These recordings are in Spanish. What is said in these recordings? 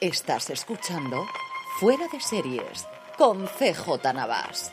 Estás escuchando Fuera de Series con CJ Navas.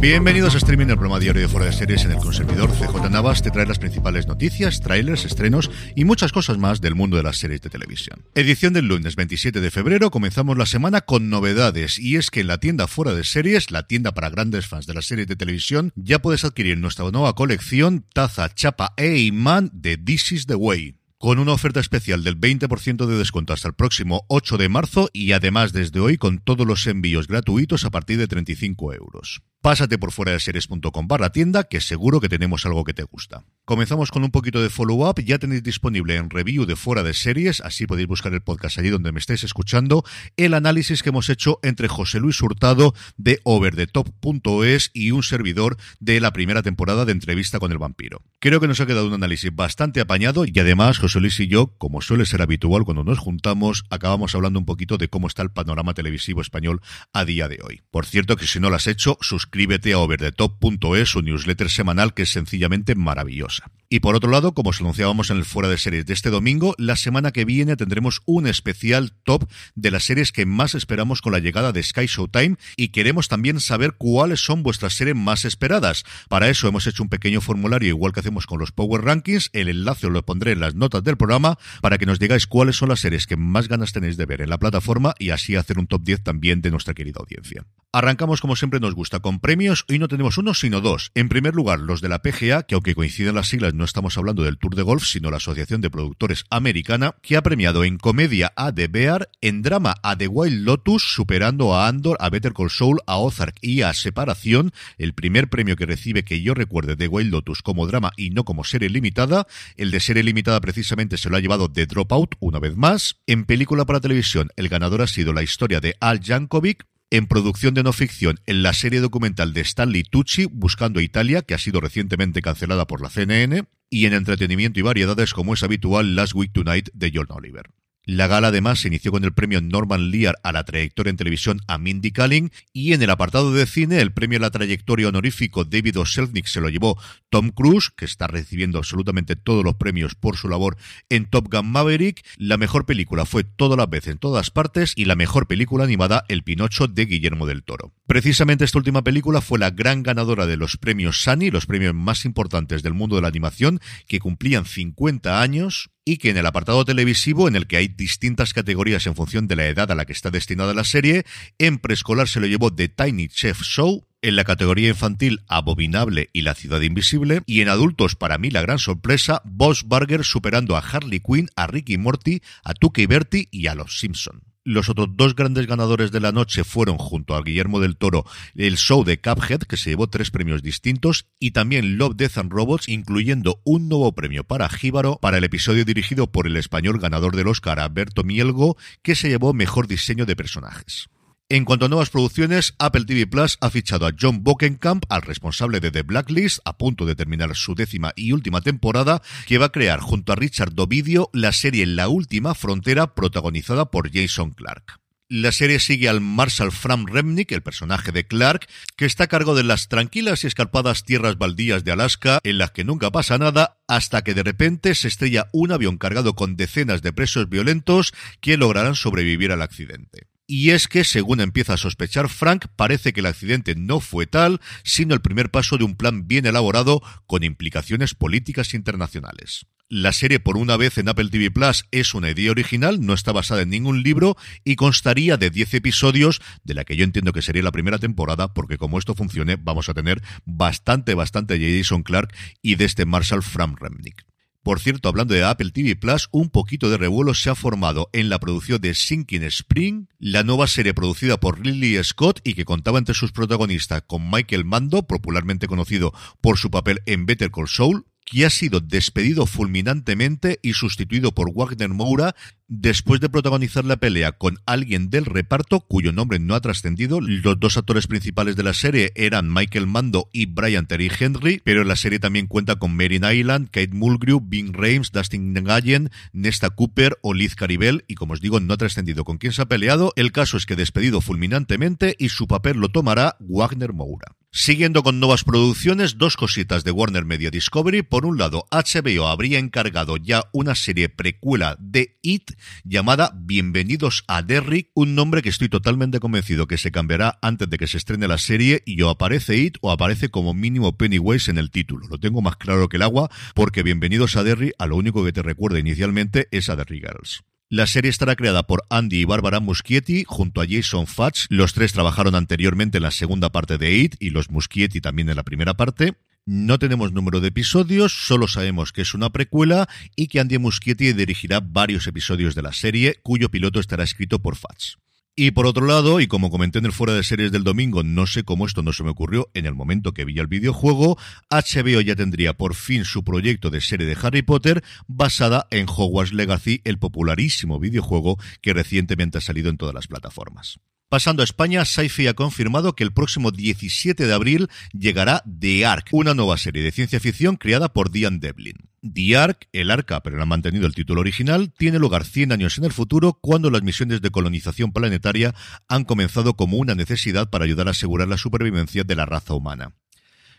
Bienvenidos a Streaming, el programa diario de Fuera de Series en el consumidor CJ Navas te trae las principales noticias, trailers, estrenos y muchas cosas más del mundo de las series de televisión. Edición del lunes 27 de febrero, comenzamos la semana con novedades y es que en la tienda Fuera de Series, la tienda para grandes fans de las series de televisión, ya puedes adquirir nuestra nueva colección Taza, Chapa e Imán de This is the Way con una oferta especial del 20% de descuento hasta el próximo 8 de marzo y además desde hoy con todos los envíos gratuitos a partir de 35 euros. Pásate por fuera de series.com barra tienda que seguro que tenemos algo que te gusta. Comenzamos con un poquito de follow-up. Ya tenéis disponible en review de fuera de series, así podéis buscar el podcast allí donde me estéis escuchando, el análisis que hemos hecho entre José Luis Hurtado de overthetop.es y un servidor de la primera temporada de entrevista con el vampiro. Creo que nos ha quedado un análisis bastante apañado y además José Luis y yo, como suele ser habitual cuando nos juntamos, acabamos hablando un poquito de cómo está el panorama televisivo español a día de hoy. Por cierto que si no lo has hecho, suscríbete a overthetop.es, su newsletter semanal que es sencillamente maravillosa. Y por otro lado, como os anunciábamos en el fuera de series de este domingo, la semana que viene tendremos un especial top de las series que más esperamos con la llegada de Sky Showtime y queremos también saber cuáles son vuestras series más esperadas. Para eso hemos hecho un pequeño formulario igual que hacemos con los Power Rankings, el enlace lo pondré en las notas del programa para que nos digáis cuáles son las series que más ganas tenéis de ver en la plataforma y así hacer un top 10 también de nuestra querida audiencia. Arrancamos como siempre nos gusta con premios, hoy no tenemos uno sino dos. En primer lugar, los de la PGA, que aunque coinciden las siglas no estamos hablando del Tour de Golf, sino la Asociación de Productores Americana, que ha premiado en comedia a The Bear, en drama a The Wild Lotus, superando a Andor, a Better Call Saul, a Ozark y a Separación, el primer premio que recibe que yo recuerde The Wild Lotus como drama y no como serie limitada. El de serie limitada precisamente se lo ha llevado The Dropout una vez más. En película para televisión, el ganador ha sido la historia de Al Jankovic, en producción de no ficción en la serie documental de Stanley Tucci, Buscando a Italia, que ha sido recientemente cancelada por la CNN, y en entretenimiento y variedades como es habitual Last Week Tonight de John Oliver. La gala además se inició con el premio Norman Lear a la trayectoria en televisión a Mindy Kaling y en el apartado de cine el premio a la trayectoria honorífico David O. Selznick se lo llevó Tom Cruise, que está recibiendo absolutamente todos los premios por su labor en Top Gun Maverick. La mejor película fue Toda la vez en todas partes y la mejor película animada El Pinocho de Guillermo del Toro. Precisamente esta última película fue la gran ganadora de los premios Sani, los premios más importantes del mundo de la animación, que cumplían 50 años y que en el apartado televisivo, en el que hay distintas categorías en función de la edad a la que está destinada la serie, en preescolar se lo llevó The Tiny Chef Show, en la categoría infantil Abominable y La Ciudad Invisible, y en adultos, para mí la gran sorpresa, Boss Burger superando a Harley Quinn, a Ricky Morty, a Tuki Bertie y a Los Simpson. Los otros dos grandes ganadores de la noche fueron, junto a Guillermo del Toro, el show de Cuphead, que se llevó tres premios distintos, y también Love, Death and Robots, incluyendo un nuevo premio para Jíbaro, para el episodio dirigido por el español ganador del Oscar, Alberto Mielgo, que se llevó mejor diseño de personajes. En cuanto a nuevas producciones, Apple TV Plus ha fichado a John Bokenkamp, al responsable de The Blacklist, a punto de terminar su décima y última temporada, que va a crear junto a Richard Dovidio la serie La Última Frontera, protagonizada por Jason Clark. La serie sigue al Marshall Fram Remnick, el personaje de Clark, que está a cargo de las tranquilas y escarpadas tierras baldías de Alaska, en las que nunca pasa nada, hasta que de repente se estrella un avión cargado con decenas de presos violentos que lograrán sobrevivir al accidente. Y es que, según empieza a sospechar Frank, parece que el accidente no fue tal, sino el primer paso de un plan bien elaborado con implicaciones políticas internacionales. La serie, por una vez en Apple TV Plus, es una idea original, no está basada en ningún libro y constaría de 10 episodios, de la que yo entiendo que sería la primera temporada, porque como esto funcione, vamos a tener bastante, bastante Jason Clark y de este Marshall Fram Remnick. Por cierto, hablando de Apple TV Plus, un poquito de revuelo se ha formado en la producción de Sinking Spring, la nueva serie producida por Lily Scott y que contaba entre sus protagonistas con Michael Mando, popularmente conocido por su papel en Better Call Saul, que ha sido despedido fulminantemente y sustituido por Wagner Moura después de protagonizar la pelea con alguien del reparto cuyo nombre no ha trascendido. Los dos actores principales de la serie eran Michael Mando y Brian Terry Henry, pero la serie también cuenta con Mary Island, Kate Mulgrew, Bing Rames, Dustin Gallen, Nesta Cooper o Liz Caribel y como os digo no ha trascendido con quién se ha peleado. El caso es que despedido fulminantemente y su papel lo tomará Wagner Moura. Siguiendo con nuevas producciones, dos cositas de Warner Media Discovery. Por un lado, HBO habría encargado ya una serie precuela de It llamada Bienvenidos a Derrick, un nombre que estoy totalmente convencido que se cambiará antes de que se estrene la serie y o aparece It o aparece como mínimo Pennywise en el título. Lo tengo más claro que el agua porque Bienvenidos a Derry a lo único que te recuerda inicialmente es a Derry Girls. La serie estará creada por Andy y Barbara Muschietti junto a Jason Fatch. Los tres trabajaron anteriormente en la segunda parte de It y los Muschietti también en la primera parte. No tenemos número de episodios, solo sabemos que es una precuela y que Andy Muschietti dirigirá varios episodios de la serie, cuyo piloto estará escrito por Fatch. Y por otro lado, y como comenté en el fuera de series del domingo, no sé cómo esto no se me ocurrió en el momento que vi el videojuego, HBO ya tendría por fin su proyecto de serie de Harry Potter basada en Hogwarts Legacy, el popularísimo videojuego que recientemente ha salido en todas las plataformas. Pasando a España, Sci-Fi ha confirmado que el próximo 17 de abril llegará The Ark, una nueva serie de ciencia ficción creada por Diane Devlin. The Ark, el Arca, pero no ha mantenido el título original, tiene lugar 100 años en el futuro cuando las misiones de colonización planetaria han comenzado como una necesidad para ayudar a asegurar la supervivencia de la raza humana.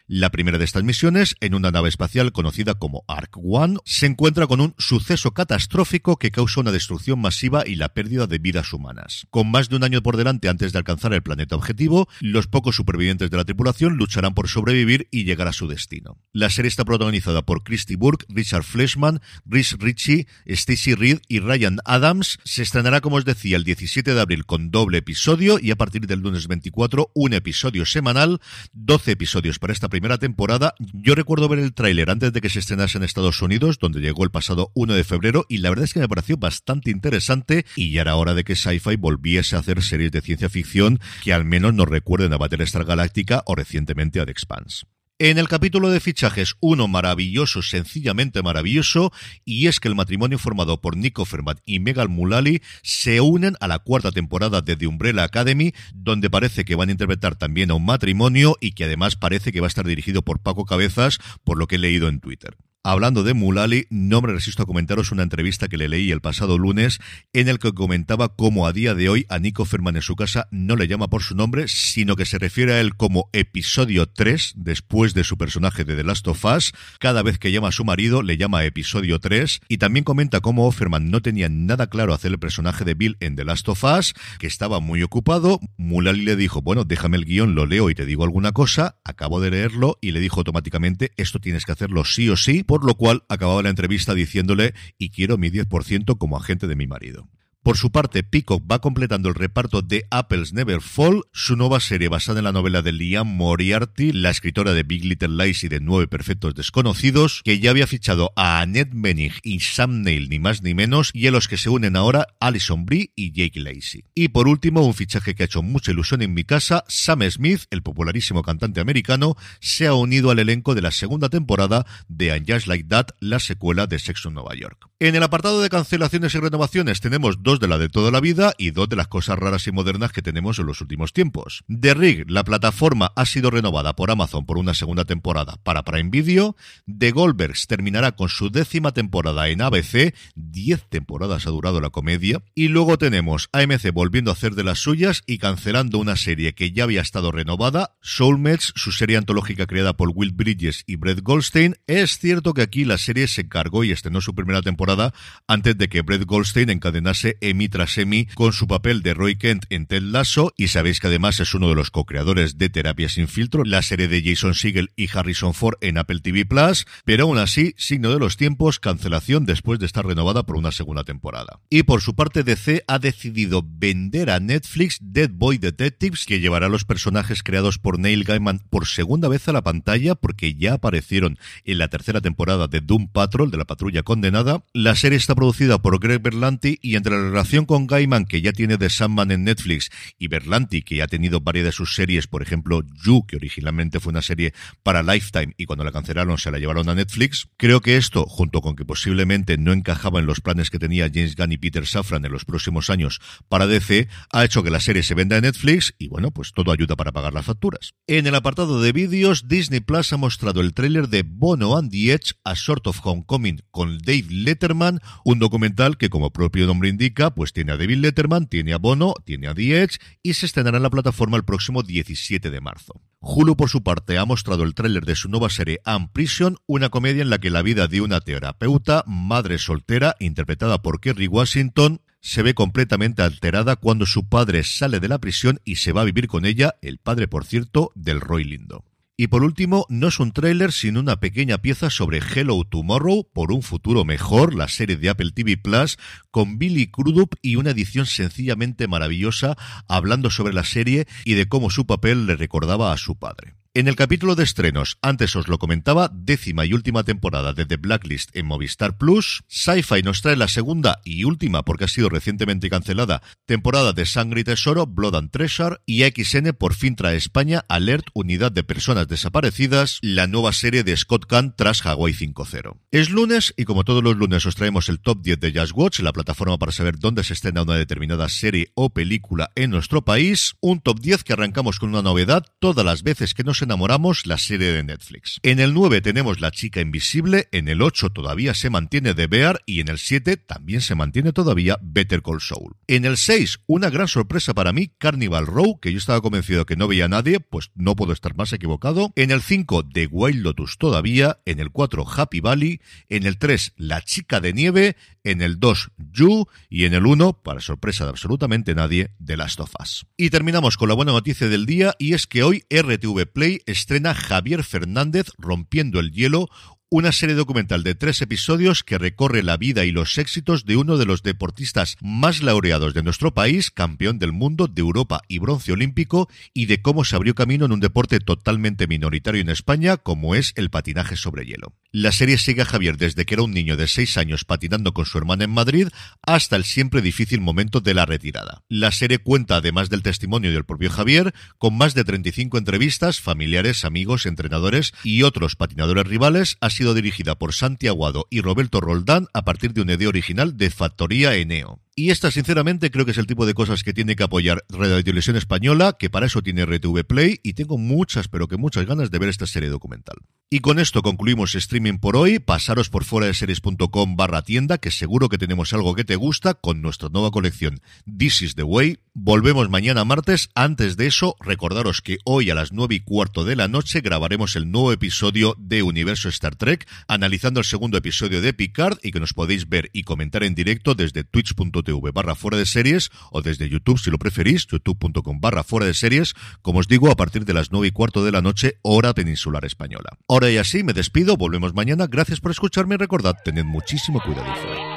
La primera de estas misiones, en una nave espacial conocida como Ark One, se encuentra con un suceso catastrófico que causa una destrucción masiva y la pérdida de vidas humanas. Con más de un año por delante antes de alcanzar el planeta objetivo, los pocos supervivientes de la tripulación lucharán por sobrevivir y llegar a su destino. La serie está protagonizada por Christy Burke, Richard Fleshman, Rhys Ritchie, Stacy Reed y Ryan Adams. Se estrenará, como os decía, el 17 de abril con doble episodio y a partir del lunes 24 un episodio semanal, 12 episodios para esta temporada. Yo recuerdo ver el tráiler antes de que se estrenase en Estados Unidos, donde llegó el pasado 1 de febrero, y la verdad es que me pareció bastante interesante y ya era hora de que Sci-Fi volviese a hacer series de ciencia ficción que al menos nos recuerden a Battlestar Galactica o recientemente a The Expanse. En el capítulo de fichajes, uno maravilloso, sencillamente maravilloso, y es que el matrimonio formado por Nico Fermat y Megal Mulali se unen a la cuarta temporada de The Umbrella Academy, donde parece que van a interpretar también a un matrimonio y que además parece que va a estar dirigido por Paco Cabezas, por lo que he leído en Twitter. Hablando de Mulali, no me resisto a comentaros una entrevista que le leí el pasado lunes en el que comentaba cómo a día de hoy a Nico Ferman en su casa no le llama por su nombre, sino que se refiere a él como episodio 3 después de su personaje de The Last of Us. Cada vez que llama a su marido le llama episodio 3 y también comenta cómo Offerman no tenía nada claro hacer el personaje de Bill en The Last of Us, que estaba muy ocupado. Mulali le dijo, bueno, déjame el guion, lo leo y te digo alguna cosa. Acabo de leerlo y le dijo automáticamente, esto tienes que hacerlo sí o sí lo cual acababa la entrevista diciéndole y quiero mi 10% como agente de mi marido. Por su parte, Peacock va completando el reparto de Apples Never Fall, su nueva serie basada en la novela de Liam Moriarty, la escritora de Big Little Lies y de Nueve Perfectos Desconocidos, que ya había fichado a Annette Bening y Sam Neill, ni más ni menos, y a los que se unen ahora Alison Brie y Jake Lacey. Y por último, un fichaje que ha hecho mucha ilusión en mi casa, Sam Smith, el popularísimo cantante americano, se ha unido al elenco de la segunda temporada de And Just Like That, la secuela de Sexo en Nueva York. En el apartado de cancelaciones y renovaciones tenemos dos de la de toda la vida y dos de las cosas raras y modernas que tenemos en los últimos tiempos. The Rig, la plataforma, ha sido renovada por Amazon por una segunda temporada para Prime Video. The Goldbergs terminará con su décima temporada en ABC, diez temporadas ha durado la comedia. Y luego tenemos AMC volviendo a hacer de las suyas y cancelando una serie que ya había estado renovada, Soulmates, su serie antológica creada por Will Bridges y Brett Goldstein. Es cierto que aquí la serie se encargó y estrenó su primera temporada antes de que Brett Goldstein encadenase Emmy tras Emmy con su papel de Roy Kent en Ted Lasso y sabéis que además es uno de los co-creadores de Terapia sin filtro, la serie de Jason Segel y Harrison Ford en Apple TV Plus, pero aún así, signo de los tiempos, cancelación después de estar renovada por una segunda temporada. Y por su parte DC ha decidido vender a Netflix Dead Boy Detectives, que llevará a los personajes creados por Neil Gaiman por segunda vez a la pantalla porque ya aparecieron en la tercera temporada de Doom Patrol de la patrulla condenada. La serie está producida por Greg Berlanti y entre la relación con Gaiman que ya tiene de Sandman en Netflix y Berlanti que ya ha tenido varias de sus series, por ejemplo You, que originalmente fue una serie para Lifetime y cuando la cancelaron se la llevaron a Netflix, creo que esto, junto con que posiblemente no encajaba en los planes que tenía James Gunn y Peter Safran en los próximos años para DC, ha hecho que la serie se venda en Netflix y bueno, pues todo ayuda para pagar las facturas. En el apartado de vídeos, Disney Plus ha mostrado el tráiler de Bono and the Edge, A Sort of Homecoming con Dave Letterman, un documental que como propio nombre indica, pues tiene a David Letterman, tiene a Bono, tiene a The y se estrenará en la plataforma el próximo 17 de marzo. Hulu, por su parte, ha mostrado el tráiler de su nueva serie Prison, una comedia en la que la vida de una terapeuta, madre soltera, interpretada por Kerry Washington, se ve completamente alterada cuando su padre sale de la prisión y se va a vivir con ella, el padre, por cierto, del Roy Lindo. Y por último, no es un tráiler sino una pequeña pieza sobre Hello Tomorrow por un futuro mejor, la serie de Apple TV Plus, con Billy Crudup y una edición sencillamente maravillosa hablando sobre la serie y de cómo su papel le recordaba a su padre. En el capítulo de estrenos, antes os lo comentaba, décima y última temporada de The Blacklist en Movistar Plus, Sci-Fi nos trae la segunda y última, porque ha sido recientemente cancelada, temporada de Sangre y Tesoro, Blood and Treasure, y XN por fin trae España Alert Unidad de Personas Desaparecidas, la nueva serie de Scott Kahn tras Hawaii 5.0. Es lunes y como todos los lunes os traemos el top 10 de Just Watch, la plataforma para saber dónde se estrena una determinada serie o película en nuestro país, un top 10 que arrancamos con una novedad todas las veces que nos enamoramos, la serie de Netflix. En el 9 tenemos La chica invisible, en el 8 todavía se mantiene The Bear y en el 7 también se mantiene todavía Better Call Saul. En el 6, una gran sorpresa para mí, Carnival Row, que yo estaba convencido que no veía a nadie, pues no puedo estar más equivocado. En el 5, The Wild Lotus todavía, en el 4, Happy Valley, en el 3, La chica de nieve, en el 2, You y en el 1, para sorpresa de absolutamente nadie, The Last of Us. Y terminamos con la buena noticia del día y es que hoy RTV Play estrena Javier Fernández Rompiendo el Hielo, una serie documental de tres episodios que recorre la vida y los éxitos de uno de los deportistas más laureados de nuestro país, campeón del mundo, de Europa y bronce olímpico, y de cómo se abrió camino en un deporte totalmente minoritario en España, como es el patinaje sobre hielo. La serie sigue a Javier desde que era un niño de seis años patinando con su hermana en Madrid hasta el siempre difícil momento de la retirada. La serie cuenta, además del testimonio del propio Javier, con más de 35 entrevistas, familiares, amigos, entrenadores y otros patinadores rivales, sido dirigida por Santi Aguado y Roberto Roldán a partir de una idea original de Factoría Eneo. Y esta, sinceramente, creo que es el tipo de cosas que tiene que apoyar Radio Televisión Española, que para eso tiene RTV Play, y tengo muchas, pero que muchas ganas de ver esta serie documental. Y con esto concluimos streaming por hoy. Pasaros por fuera de series.com barra tienda, que seguro que tenemos algo que te gusta con nuestra nueva colección This is the Way. Volvemos mañana martes. Antes de eso, recordaros que hoy a las nueve y cuarto de la noche grabaremos el nuevo episodio de Universo Star Trek, analizando el segundo episodio de Picard y que nos podéis ver y comentar en directo desde twitch.tv barra fuera de series o desde YouTube si lo preferís, youtube.com barra fuera de series, como os digo, a partir de las nueve y cuarto de la noche, hora peninsular española. Ahora y así me despido, volvemos mañana, gracias por escucharme y recordad, tened muchísimo cuidado.